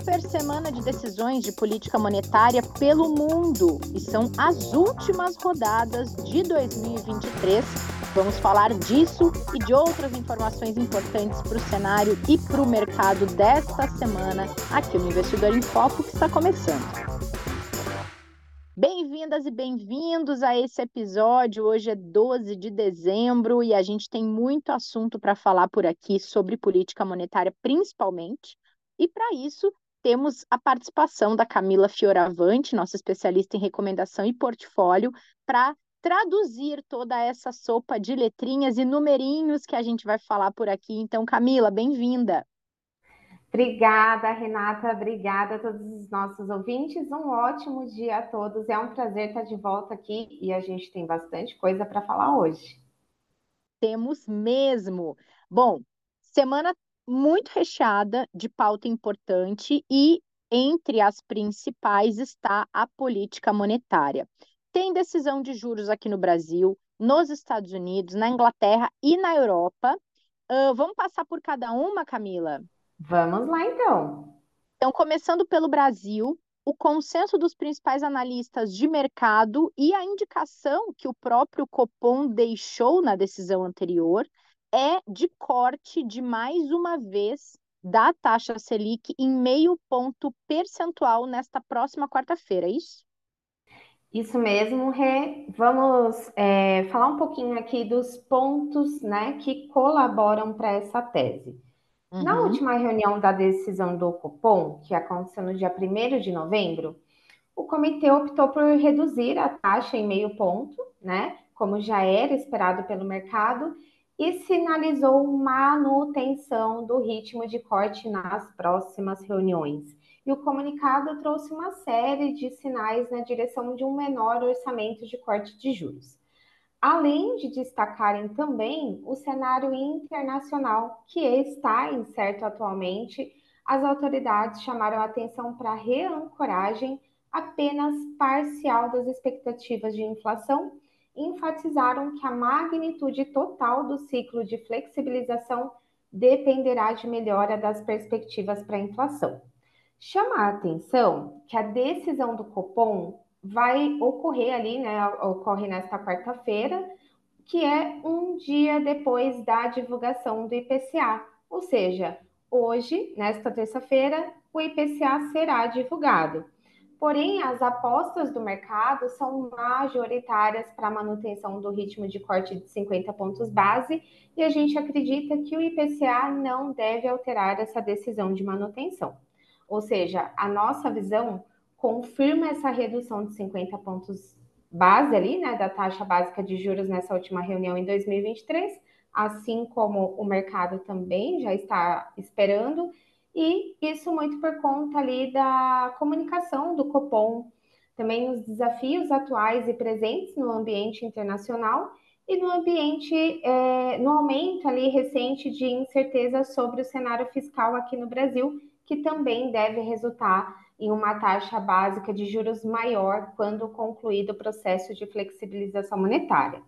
super semana de decisões de política monetária pelo mundo e são as últimas rodadas de 2023. Vamos falar disso e de outras informações importantes para o cenário e para o mercado desta semana aqui no Investidor em Foco que está começando. Bem-vindas e bem-vindos a esse episódio. Hoje é 12 de dezembro e a gente tem muito assunto para falar por aqui sobre política monetária, principalmente. E para isso, temos a participação da Camila Fioravante, nossa especialista em recomendação e portfólio, para traduzir toda essa sopa de letrinhas e numerinhos que a gente vai falar por aqui. Então, Camila, bem-vinda. Obrigada, Renata. Obrigada a todos os nossos ouvintes. Um ótimo dia a todos. É um prazer estar de volta aqui e a gente tem bastante coisa para falar hoje. Temos mesmo. Bom, semana muito recheada de pauta importante e entre as principais está a política monetária. Tem decisão de juros aqui no Brasil, nos Estados Unidos, na Inglaterra e na Europa. Uh, vamos passar por cada uma, Camila? Vamos lá, então. Então, começando pelo Brasil, o consenso dos principais analistas de mercado e a indicação que o próprio Copom deixou na decisão anterior é de corte de mais uma vez da taxa Selic em meio ponto percentual nesta próxima quarta-feira, é isso? Isso mesmo, Rê. Vamos é, falar um pouquinho aqui dos pontos né, que colaboram para essa tese. Uhum. Na última reunião da decisão do Copom, que aconteceu no dia 1 de novembro, o comitê optou por reduzir a taxa em meio ponto, né, como já era esperado pelo mercado, e sinalizou manutenção do ritmo de corte nas próximas reuniões. E o comunicado trouxe uma série de sinais na direção de um menor orçamento de corte de juros. Além de destacarem também o cenário internacional, que está incerto atualmente, as autoridades chamaram atenção para a reancoragem apenas parcial das expectativas de inflação enfatizaram que a magnitude total do ciclo de flexibilização dependerá de melhora das perspectivas para a inflação. Chama a atenção que a decisão do Copom vai ocorrer ali, né? Ocorre nesta quarta-feira, que é um dia depois da divulgação do IPCA. Ou seja, hoje, nesta terça-feira, o IPCA será divulgado. Porém, as apostas do mercado são majoritárias para a manutenção do ritmo de corte de 50 pontos base e a gente acredita que o IPCA não deve alterar essa decisão de manutenção. Ou seja, a nossa visão confirma essa redução de 50 pontos base ali, né, da taxa básica de juros nessa última reunião em 2023, assim como o mercado também já está esperando e isso muito por conta ali da comunicação do Copom, também os desafios atuais e presentes no ambiente internacional e no ambiente, é, no aumento ali recente de incerteza sobre o cenário fiscal aqui no Brasil, que também deve resultar em uma taxa básica de juros maior quando concluído o processo de flexibilização monetária.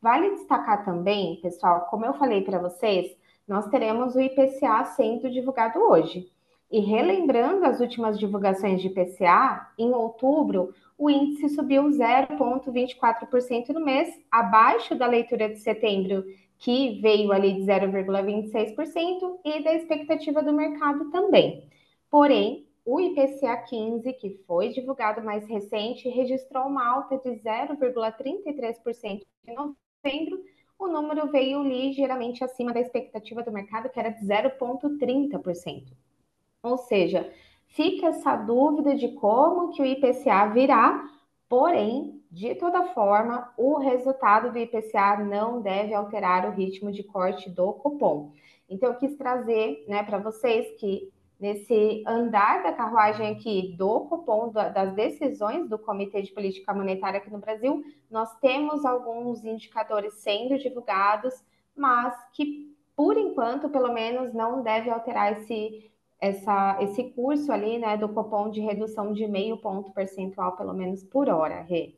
Vale destacar também, pessoal, como eu falei para vocês, nós teremos o IPCA sendo divulgado hoje. E relembrando as últimas divulgações de IPCA, em outubro, o índice subiu 0,24% no mês, abaixo da leitura de setembro, que veio ali de 0,26%, e da expectativa do mercado também. Porém, o IPCA 15, que foi divulgado mais recente, registrou uma alta de 0,33% em novembro, o número veio ligeiramente acima da expectativa do mercado, que era de 0,30%. Ou seja, fica essa dúvida de como que o IPCA virá, porém, de toda forma, o resultado do IPCA não deve alterar o ritmo de corte do cupom. Então, eu quis trazer né, para vocês que nesse andar da carruagem aqui do cupom das decisões do Comitê de Política Monetária aqui no Brasil, nós temos alguns indicadores sendo divulgados, mas que, por enquanto, pelo menos, não deve alterar esse, essa, esse curso ali, né, do cupom de redução de meio ponto percentual, pelo menos por hora, Rê.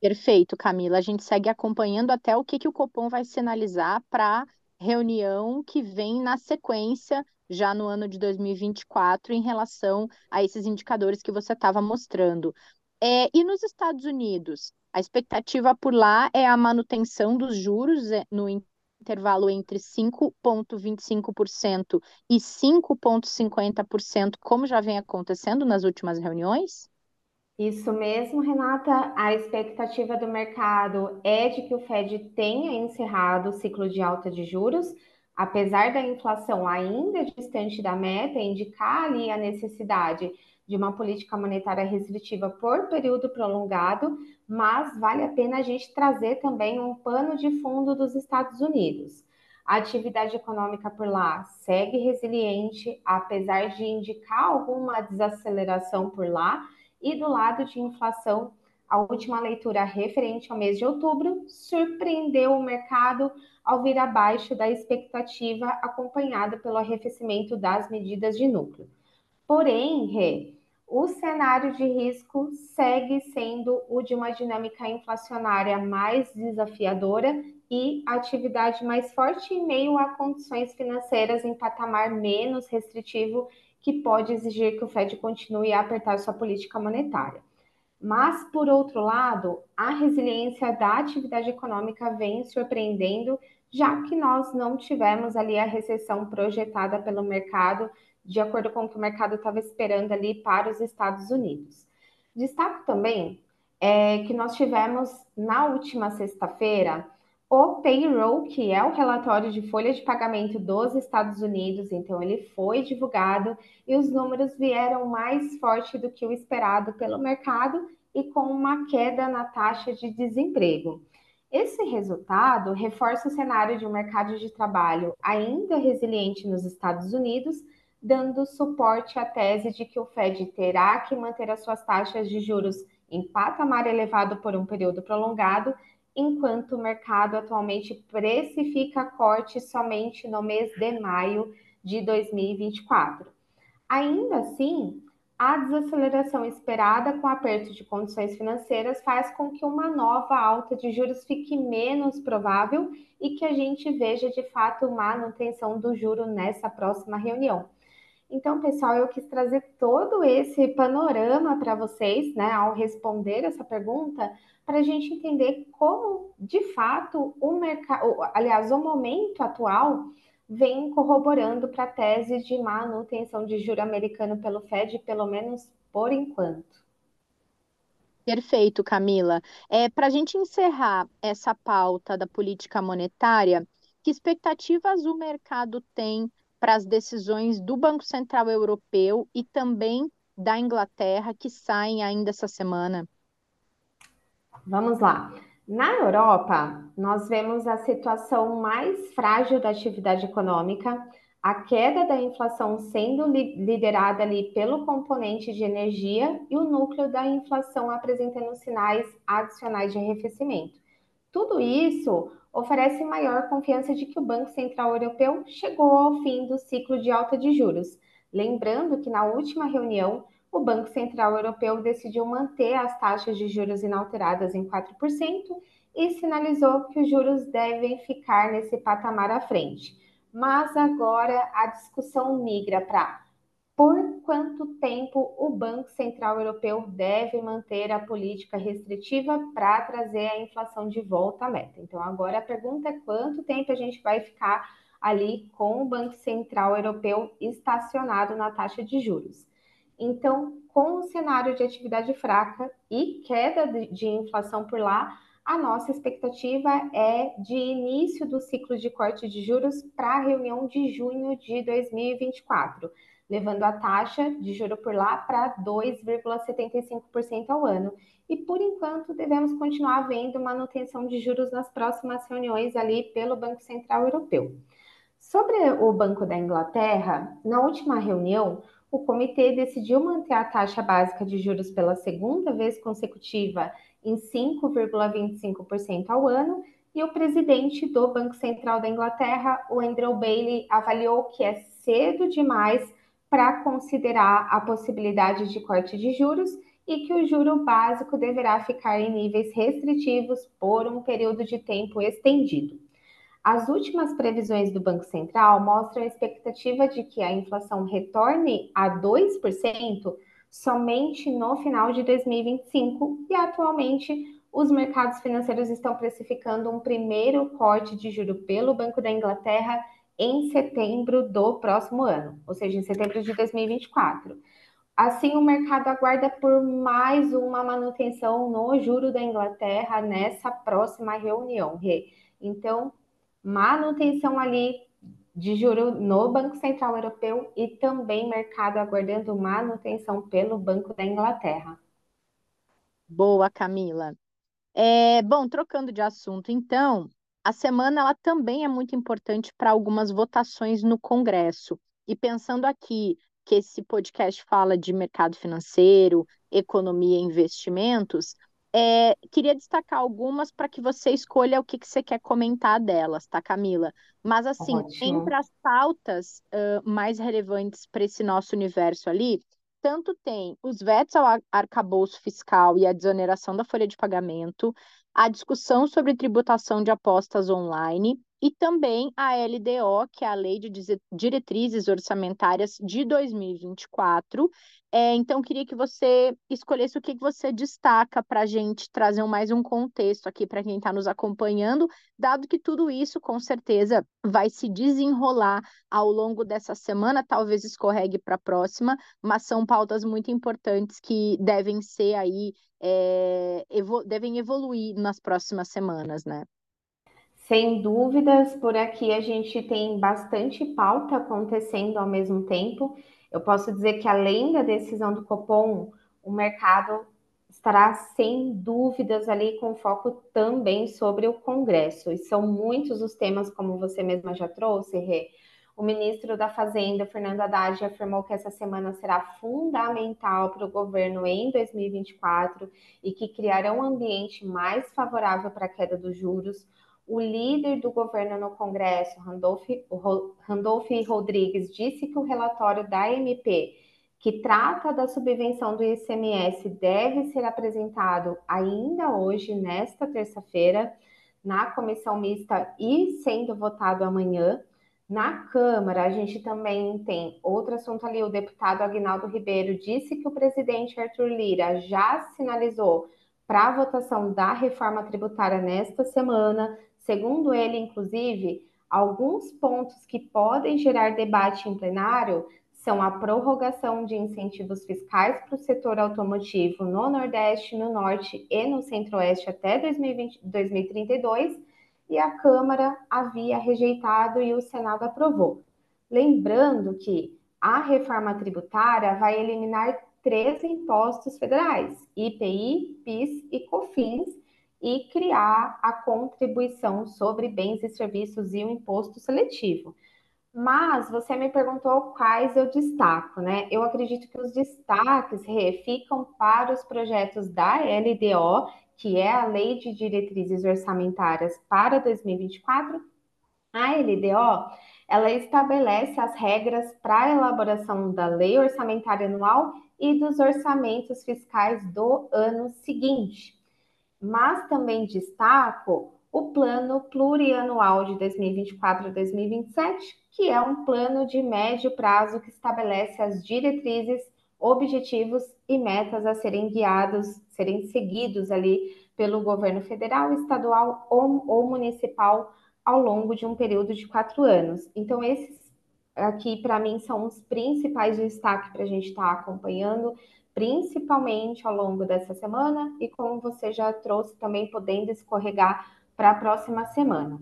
Perfeito, Camila. A gente segue acompanhando até o que, que o Copom vai sinalizar para reunião que vem na sequência já no ano de 2024 em relação a esses indicadores que você estava mostrando. É, e nos Estados Unidos, a expectativa por lá é a manutenção dos juros é, no intervalo entre 5,25% e 5,50%, como já vem acontecendo nas últimas reuniões? Isso mesmo, Renata. A expectativa do mercado é de que o Fed tenha encerrado o ciclo de alta de juros, apesar da inflação ainda distante da meta, indicar ali a necessidade de uma política monetária restritiva por período prolongado, mas vale a pena a gente trazer também um pano de fundo dos Estados Unidos. A atividade econômica por lá segue resiliente, apesar de indicar alguma desaceleração por lá, e do lado de inflação, a última leitura referente ao mês de outubro surpreendeu o mercado ao vir abaixo da expectativa, acompanhada pelo arrefecimento das medidas de núcleo. Porém, Rê, o cenário de risco segue sendo o de uma dinâmica inflacionária mais desafiadora e atividade mais forte em meio a condições financeiras em patamar menos restritivo, que pode exigir que o Fed continue a apertar sua política monetária. Mas, por outro lado, a resiliência da atividade econômica vem surpreendendo, já que nós não tivemos ali a recessão projetada pelo mercado de acordo com o que o mercado estava esperando ali para os Estados Unidos. Destaco também é, que nós tivemos na última sexta-feira o payroll, que é o relatório de folha de pagamento dos Estados Unidos, então ele foi divulgado e os números vieram mais forte do que o esperado pelo mercado e com uma queda na taxa de desemprego. Esse resultado reforça o cenário de um mercado de trabalho ainda resiliente nos Estados Unidos, dando suporte à tese de que o Fed terá que manter as suas taxas de juros em patamar elevado por um período prolongado, enquanto o mercado atualmente precifica corte somente no mês de maio de 2024. Ainda assim, a desaceleração esperada com aperto de condições financeiras faz com que uma nova alta de juros fique menos provável e que a gente veja de fato manutenção do juro nessa próxima reunião. Então, pessoal, eu quis trazer todo esse panorama para vocês, né, ao responder essa pergunta, para a gente entender como, de fato, o mercado, aliás, o momento atual vem corroborando para a tese de manutenção de juro americano pelo Fed, pelo menos por enquanto. Perfeito, Camila. É, para a gente encerrar essa pauta da política monetária, que expectativas o mercado tem para as decisões do Banco Central Europeu e também da Inglaterra, que saem ainda essa semana? Vamos lá. Na Europa, nós vemos a situação mais frágil da atividade econômica, a queda da inflação sendo liderada ali pelo componente de energia e o núcleo da inflação apresentando sinais adicionais de arrefecimento. Tudo isso oferece maior confiança de que o Banco Central Europeu chegou ao fim do ciclo de alta de juros. Lembrando que na última reunião, o Banco Central Europeu decidiu manter as taxas de juros inalteradas em 4% e sinalizou que os juros devem ficar nesse patamar à frente. Mas agora a discussão migra para por quanto tempo o Banco Central Europeu deve manter a política restritiva para trazer a inflação de volta à meta. Então, agora a pergunta é quanto tempo a gente vai ficar ali com o Banco Central Europeu estacionado na taxa de juros. Então, com o cenário de atividade fraca e queda de inflação por lá, a nossa expectativa é de início do ciclo de corte de juros para a reunião de junho de 2024 levando a taxa de juro por lá para 2,75% ao ano. E por enquanto devemos continuar vendo manutenção de juros nas próximas reuniões ali pelo Banco Central Europeu. Sobre o Banco da Inglaterra, na última reunião, o comitê decidiu manter a taxa básica de juros pela segunda vez consecutiva em 5,25% ao ano, e o presidente do Banco Central da Inglaterra, o Andrew Bailey, avaliou que é cedo demais para considerar a possibilidade de corte de juros e que o juro básico deverá ficar em níveis restritivos por um período de tempo estendido. As últimas previsões do Banco Central mostram a expectativa de que a inflação retorne a 2% somente no final de 2025 e atualmente os mercados financeiros estão precificando um primeiro corte de juro pelo Banco da Inglaterra em setembro do próximo ano, ou seja, em setembro de 2024. Assim, o mercado aguarda por mais uma manutenção no juro da Inglaterra nessa próxima reunião. Então, manutenção ali de juro no Banco Central Europeu e também mercado aguardando manutenção pelo Banco da Inglaterra. Boa, Camila. É, bom, trocando de assunto, então, a semana ela também é muito importante para algumas votações no Congresso. E pensando aqui que esse podcast fala de mercado financeiro, economia e investimentos, é, queria destacar algumas para que você escolha o que, que você quer comentar delas, tá, Camila? Mas, assim, Ótimo. entre as pautas uh, mais relevantes para esse nosso universo ali, tanto tem os vetos ao arcabouço fiscal e a desoneração da folha de pagamento, a discussão sobre tributação de apostas online e também a LDO, que é a Lei de Diretrizes Orçamentárias de 2024. É, então, queria que você escolhesse o que você destaca para a gente trazer mais um contexto aqui para quem está nos acompanhando, dado que tudo isso, com certeza, vai se desenrolar ao longo dessa semana, talvez escorregue para a próxima, mas são pautas muito importantes que devem ser aí é, devem evoluir nas próximas semanas, né? Sem dúvidas, por aqui a gente tem bastante pauta acontecendo ao mesmo tempo. Eu posso dizer que além da decisão do Copom, o mercado estará sem dúvidas ali com foco também sobre o Congresso. E são muitos os temas, como você mesma já trouxe, Rê, o ministro da Fazenda, Fernando Haddad, afirmou que essa semana será fundamental para o governo em 2024 e que criará um ambiente mais favorável para a queda dos juros. O líder do governo no Congresso, Randolph, Rodrigues, disse que o relatório da MP, que trata da subvenção do ICMS, deve ser apresentado ainda hoje, nesta terça-feira, na comissão mista e sendo votado amanhã. Na Câmara, a gente também tem outro assunto ali. O deputado Agnaldo Ribeiro disse que o presidente Arthur Lira já sinalizou para a votação da reforma tributária nesta semana. Segundo ele, inclusive, alguns pontos que podem gerar debate em plenário são a prorrogação de incentivos fiscais para o setor automotivo no Nordeste, no Norte e no Centro-Oeste até 2020, 2032 e a Câmara havia rejeitado e o Senado aprovou. Lembrando que a reforma tributária vai eliminar três impostos federais: IPI, PIS e COFINS, e criar a contribuição sobre bens e serviços e o imposto seletivo. Mas você me perguntou quais eu destaco, né? Eu acredito que os destaques ficam para os projetos da LDO que é a Lei de Diretrizes Orçamentárias para 2024, a LDO, ela estabelece as regras para a elaboração da Lei Orçamentária Anual e dos orçamentos fiscais do ano seguinte. Mas também destaco o Plano Plurianual de 2024 a 2027, que é um plano de médio prazo que estabelece as diretrizes objetivos e metas a serem guiados, serem seguidos ali pelo governo federal, estadual ou, ou municipal ao longo de um período de quatro anos. Então, esses aqui, para mim, são os principais destaques para a gente estar tá acompanhando, principalmente ao longo dessa semana, e como você já trouxe, também podendo escorregar para a próxima semana.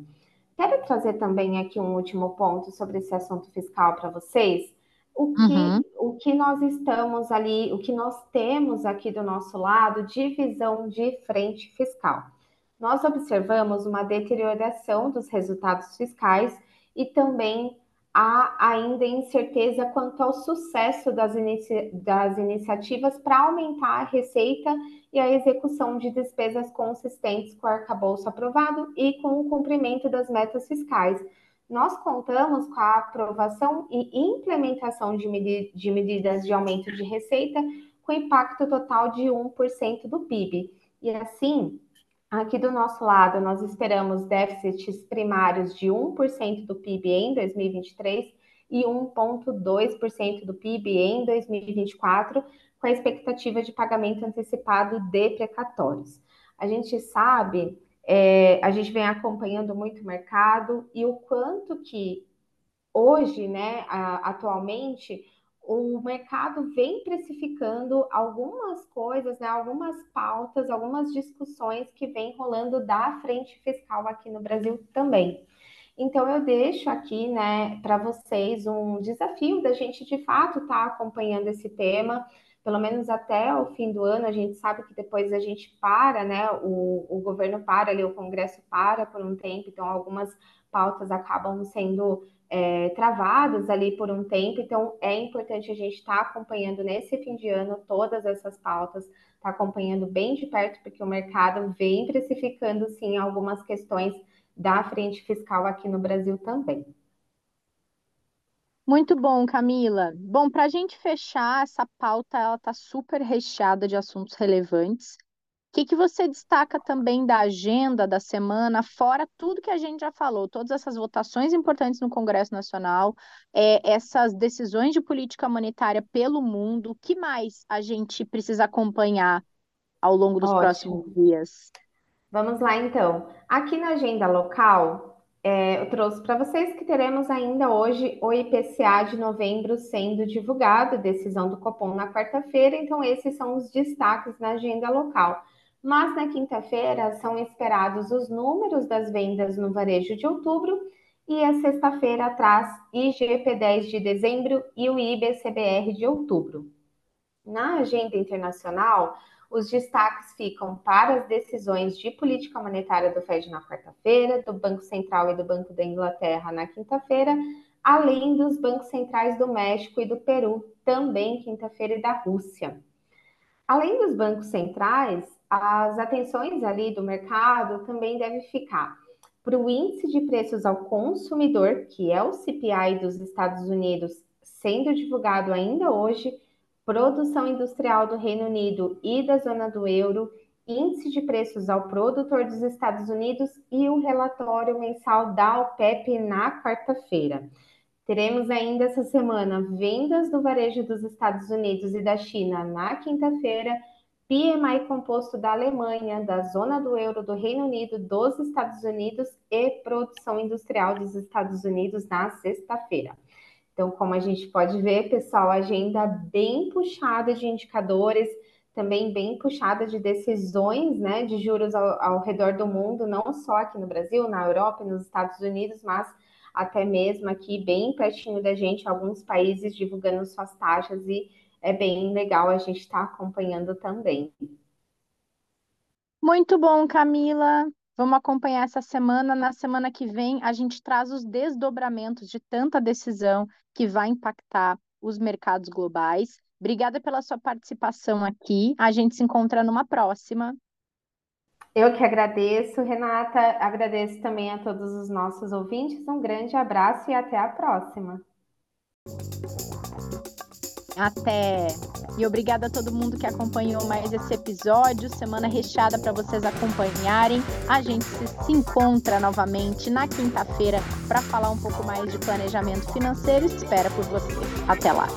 Quero trazer também aqui um último ponto sobre esse assunto fiscal para vocês, o que, uhum. o que nós estamos ali, o que nós temos aqui do nosso lado, divisão de frente fiscal. Nós observamos uma deterioração dos resultados fiscais e também há ainda incerteza quanto ao sucesso das, inici das iniciativas para aumentar a receita e a execução de despesas consistentes com o arcabouço aprovado e com o cumprimento das metas fiscais nós contamos com a aprovação e implementação de, de medidas de aumento de receita com impacto total de 1% do PIB. E assim, Aqui do nosso lado, nós esperamos déficits primários de 1% do PIB em 2023 e 1,2% do PIB em 2024, com a expectativa de pagamento antecipado de precatórios. A gente sabe, é, a gente vem acompanhando muito o mercado e o quanto que hoje, né, atualmente, o mercado vem precificando algumas coisas, né, algumas pautas, algumas discussões que vem rolando da frente fiscal aqui no Brasil também. Então eu deixo aqui, né, para vocês um desafio da gente de fato estar tá acompanhando esse tema, pelo menos até o fim do ano. A gente sabe que depois a gente para, né, o, o governo para ali, o Congresso para por um tempo, então algumas pautas acabam sendo é, travadas ali por um tempo, então é importante a gente estar tá acompanhando nesse fim de ano todas essas pautas, tá acompanhando bem de perto, porque o mercado vem precificando sim algumas questões da frente fiscal aqui no Brasil também. Muito bom, Camila. Bom, para a gente fechar, essa pauta ela está super recheada de assuntos relevantes que, que você destaca também da agenda da semana, fora tudo que a gente já falou, todas essas votações importantes no Congresso Nacional, é, essas decisões de política monetária pelo mundo, o que mais a gente precisa acompanhar ao longo dos Ótimo. próximos dias? Vamos lá, então. Aqui na agenda local, é, eu trouxe para vocês que teremos ainda hoje o IPCA de novembro sendo divulgado, decisão do Copom na quarta-feira, então esses são os destaques na agenda local mas na quinta-feira são esperados os números das vendas no varejo de outubro e a sexta-feira traz IGP-10 de dezembro e o IBCBR de outubro. Na agenda internacional, os destaques ficam para as decisões de política monetária do Fed na quarta-feira, do Banco Central e do Banco da Inglaterra na quinta-feira, além dos bancos centrais do México e do Peru, também quinta-feira, e da Rússia. Além dos bancos centrais, as atenções ali do mercado também devem ficar para o índice de preços ao consumidor, que é o CPI dos Estados Unidos, sendo divulgado ainda hoje, produção industrial do Reino Unido e da zona do euro, índice de preços ao produtor dos Estados Unidos e o relatório mensal da OPEP na quarta-feira. Teremos ainda essa semana vendas do varejo dos Estados Unidos e da China na quinta-feira PMI composto da Alemanha, da zona do euro, do Reino Unido, dos Estados Unidos e produção industrial dos Estados Unidos na sexta-feira. Então, como a gente pode ver, pessoal, agenda bem puxada de indicadores, também bem puxada de decisões né, de juros ao, ao redor do mundo, não só aqui no Brasil, na Europa e nos Estados Unidos, mas até mesmo aqui bem pertinho da gente, alguns países divulgando suas taxas e é bem legal a gente estar tá acompanhando também. Muito bom, Camila. Vamos acompanhar essa semana. Na semana que vem, a gente traz os desdobramentos de tanta decisão que vai impactar os mercados globais. Obrigada pela sua participação aqui. A gente se encontra numa próxima. Eu que agradeço, Renata. Agradeço também a todos os nossos ouvintes. Um grande abraço e até a próxima. Até! E obrigada a todo mundo que acompanhou mais esse episódio. Semana recheada para vocês acompanharem. A gente se, se encontra novamente na quinta-feira para falar um pouco mais de planejamento financeiro. Espera por vocês. Até lá!